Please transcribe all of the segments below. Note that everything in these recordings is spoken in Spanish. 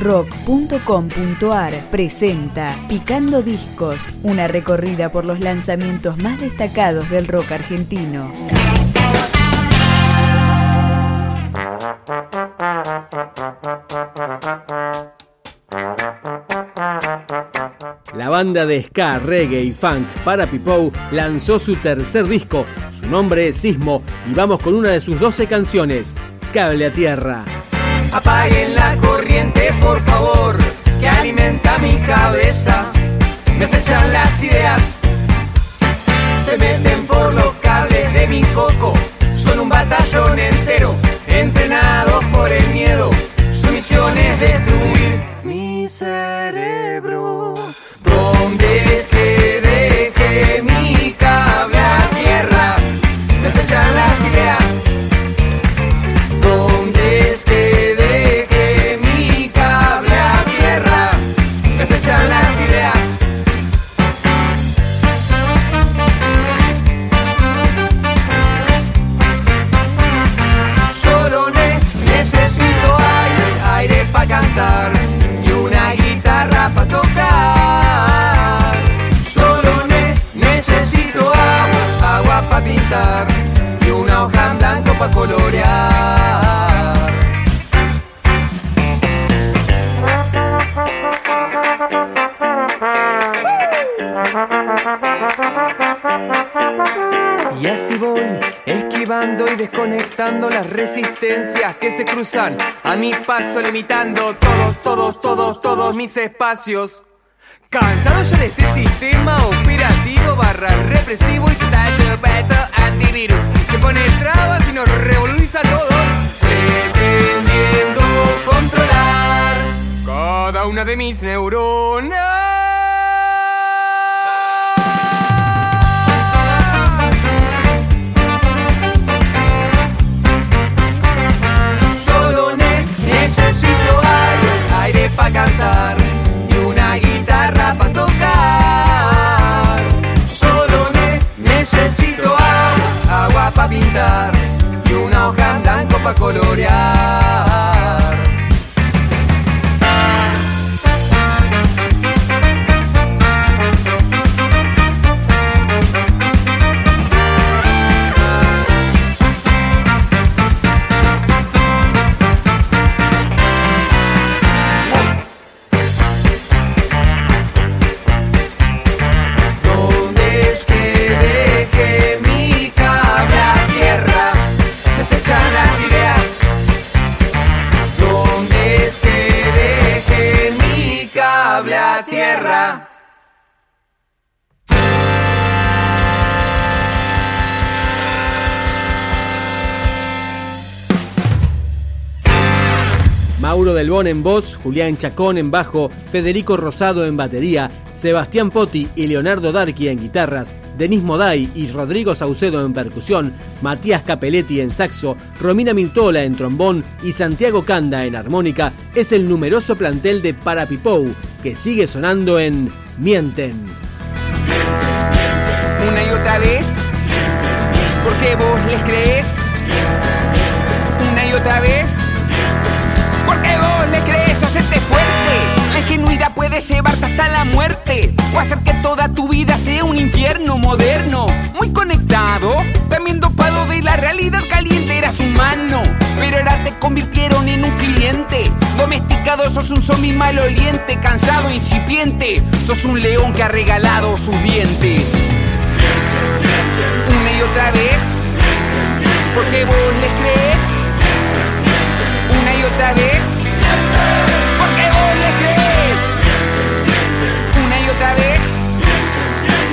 rock.com.ar presenta Picando Discos, una recorrida por los lanzamientos más destacados del rock argentino. La banda de ska, reggae y funk para Pipou lanzó su tercer disco. Su nombre es Sismo y vamos con una de sus 12 canciones, Cable a Tierra. Apaguen la corriente, por favor, que alimenta mi cabeza. Me acechan las ideas, se meten por los cables de mi coco. Son un batallón entero, entrenados por el miedo. Su misión es destruir mi cerebro. Y así voy, esquivando y desconectando las resistencias que se cruzan a mi paso, limitando todos, todos, todos, todos mis espacios. Cansado ya de este sistema operativo barra represivo y está hecho peto antivirus que pone trabas y nos revoluciona a todos, pretendiendo controlar cada una de mis neuronas. Y una guitarra para tocar. Solo ne- necesito agua, agua para pintar y una hoja en blanco para colorear. Mauro Del Bon en voz, Julián Chacón en bajo, Federico Rosado en batería, Sebastián Potti y Leonardo Darqui en guitarras, Denis Moday y Rodrigo Saucedo en percusión, Matías Capelletti en saxo, Romina Mirtola en trombón y Santiago Canda en armónica, es el numeroso plantel de Parapipou que sigue sonando en Mienten. Una y otra vez. Porque vos les crees. Una y otra vez. Vos le crees, hacerte fuerte. La ingenuidad puede llevarte hasta la muerte. O hacer que toda tu vida sea un infierno moderno. Muy conectado, también dopado de la realidad caliente. Eras humano, pero ahora te convirtieron en un cliente. Domesticado, sos un zombie maloliente, cansado, incipiente. Sos un león que ha regalado sus dientes. Una y otra vez. Porque vos le crees una y otra vez. Porque vos le crees. Una y otra vez.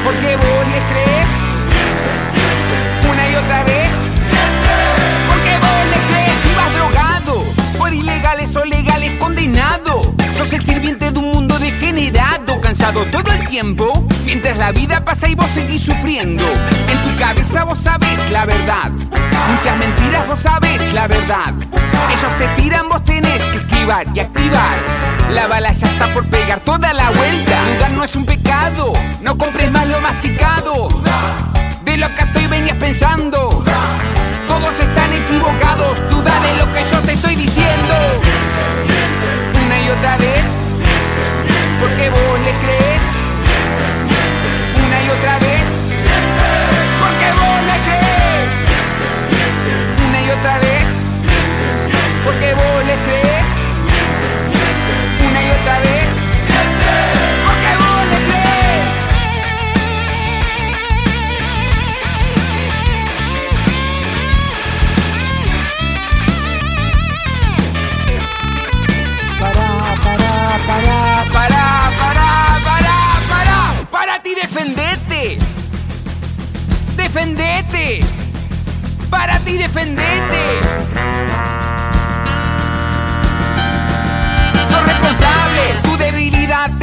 Porque vos le crees. Una y otra vez. Porque vos le crees y vas drogado. Por ilegales o legales condenado. Sos el sirviente de un mundo degenerado, todo el tiempo. Mientras la vida pasa y vos seguís sufriendo. En tu cabeza vos sabés la verdad. Muchas mentiras vos sabés la verdad. Ellos te tiran, vos tenés que esquivar y activar. La bala ya está por pegar toda la vuelta. Dudar no es un pecado. No compres más lo masticado. De lo que estoy venías pensando.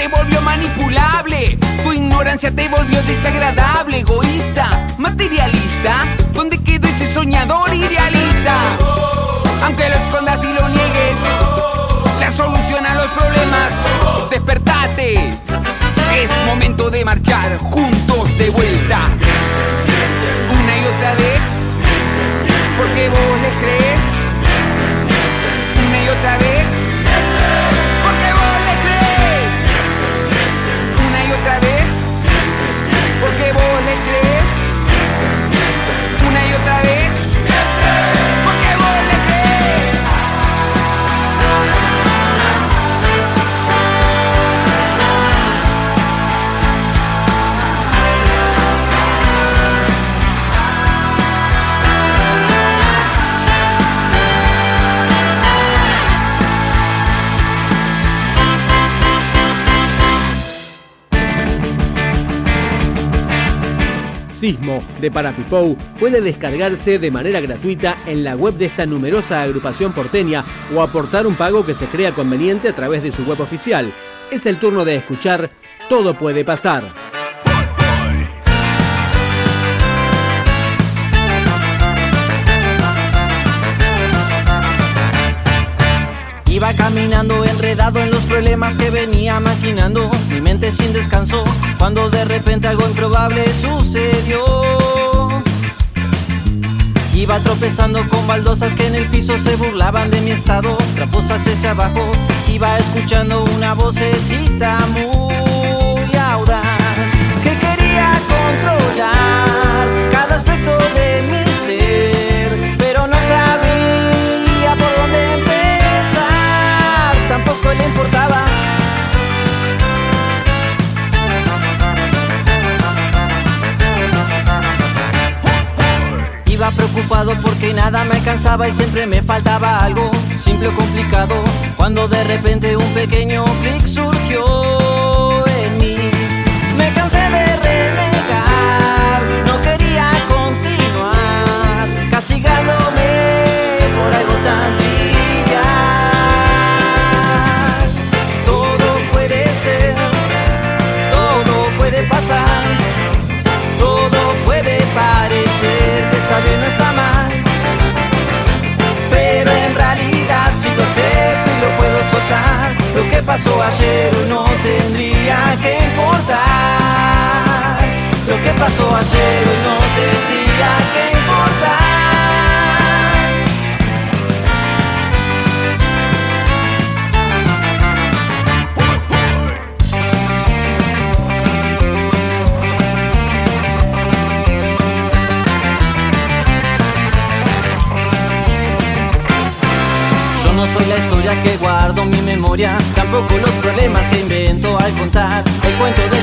Te volvió manipulable. Tu ignorancia te volvió desagradable, egoísta, materialista. ¿Dónde quedó ese soñador idealista? Aunque lo escondas y lo niegues, la solución a los problemas, despertate. Es momento de marchar juntos de vuelta. De Parapipou puede descargarse de manera gratuita en la web de esta numerosa agrupación porteña o aportar un pago que se crea conveniente a través de su web oficial. Es el turno de escuchar Todo puede pasar. Iba caminando enredado en los problemas que venía maquinando, mi mente sin descanso, cuando de repente algo improbable sucedió. Iba tropezando con baldosas que en el piso se burlaban de mi estado, traposas hacia abajo, iba escuchando una vocecita muy audaz que quería controlar cada aspecto porque nada me alcanzaba y siempre me faltaba algo, simple o complicado, cuando de repente un pequeño clic surgió en mí. Me cansé de pasó ayer no tendría que importar. Lo que pasó ayer tampoco los problemas que invento al contar. El cuento del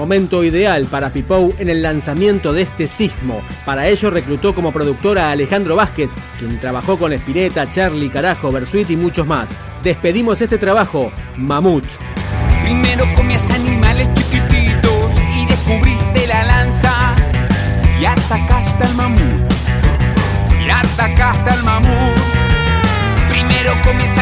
Momento ideal para Pipou en el lanzamiento de este sismo. Para ello reclutó como productora a Alejandro Vázquez, quien trabajó con Spinetta, Charlie, Carajo, Bersuit y muchos más. Despedimos este trabajo, Mamut. Primero comías animales chiquititos y descubriste la lanza y atacaste al mamut. Y atacaste al mamut. Primero comías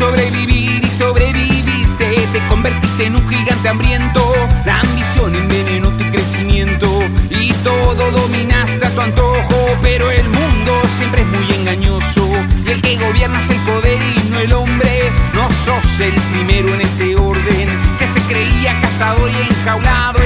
sobrevivir y sobreviviste. Te convertiste en un gigante hambriento. La ambición envenenó tu crecimiento y todo dominaste a tu antojo. Pero el mundo siempre es muy engañoso. Y el que gobiernas el poder y no el hombre. No sos el primero en este orden que se creía cazador y enjaulado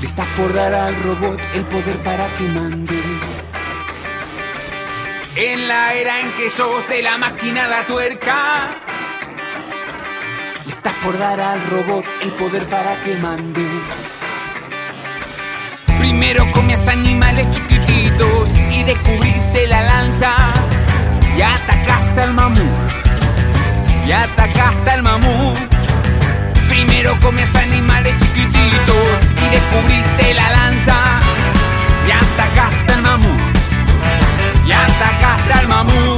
le estás por dar al robot el poder para que mande. En la era en que sos de la máquina la tuerca, le estás por dar al robot el poder para que mande. Primero comías animales chiquititos y descubriste la lanza y atacaste al mamú y atacaste al mamú. Comías animales chiquititos y descubriste la lanza y atacaste al mamú. Y atacaste al mamú.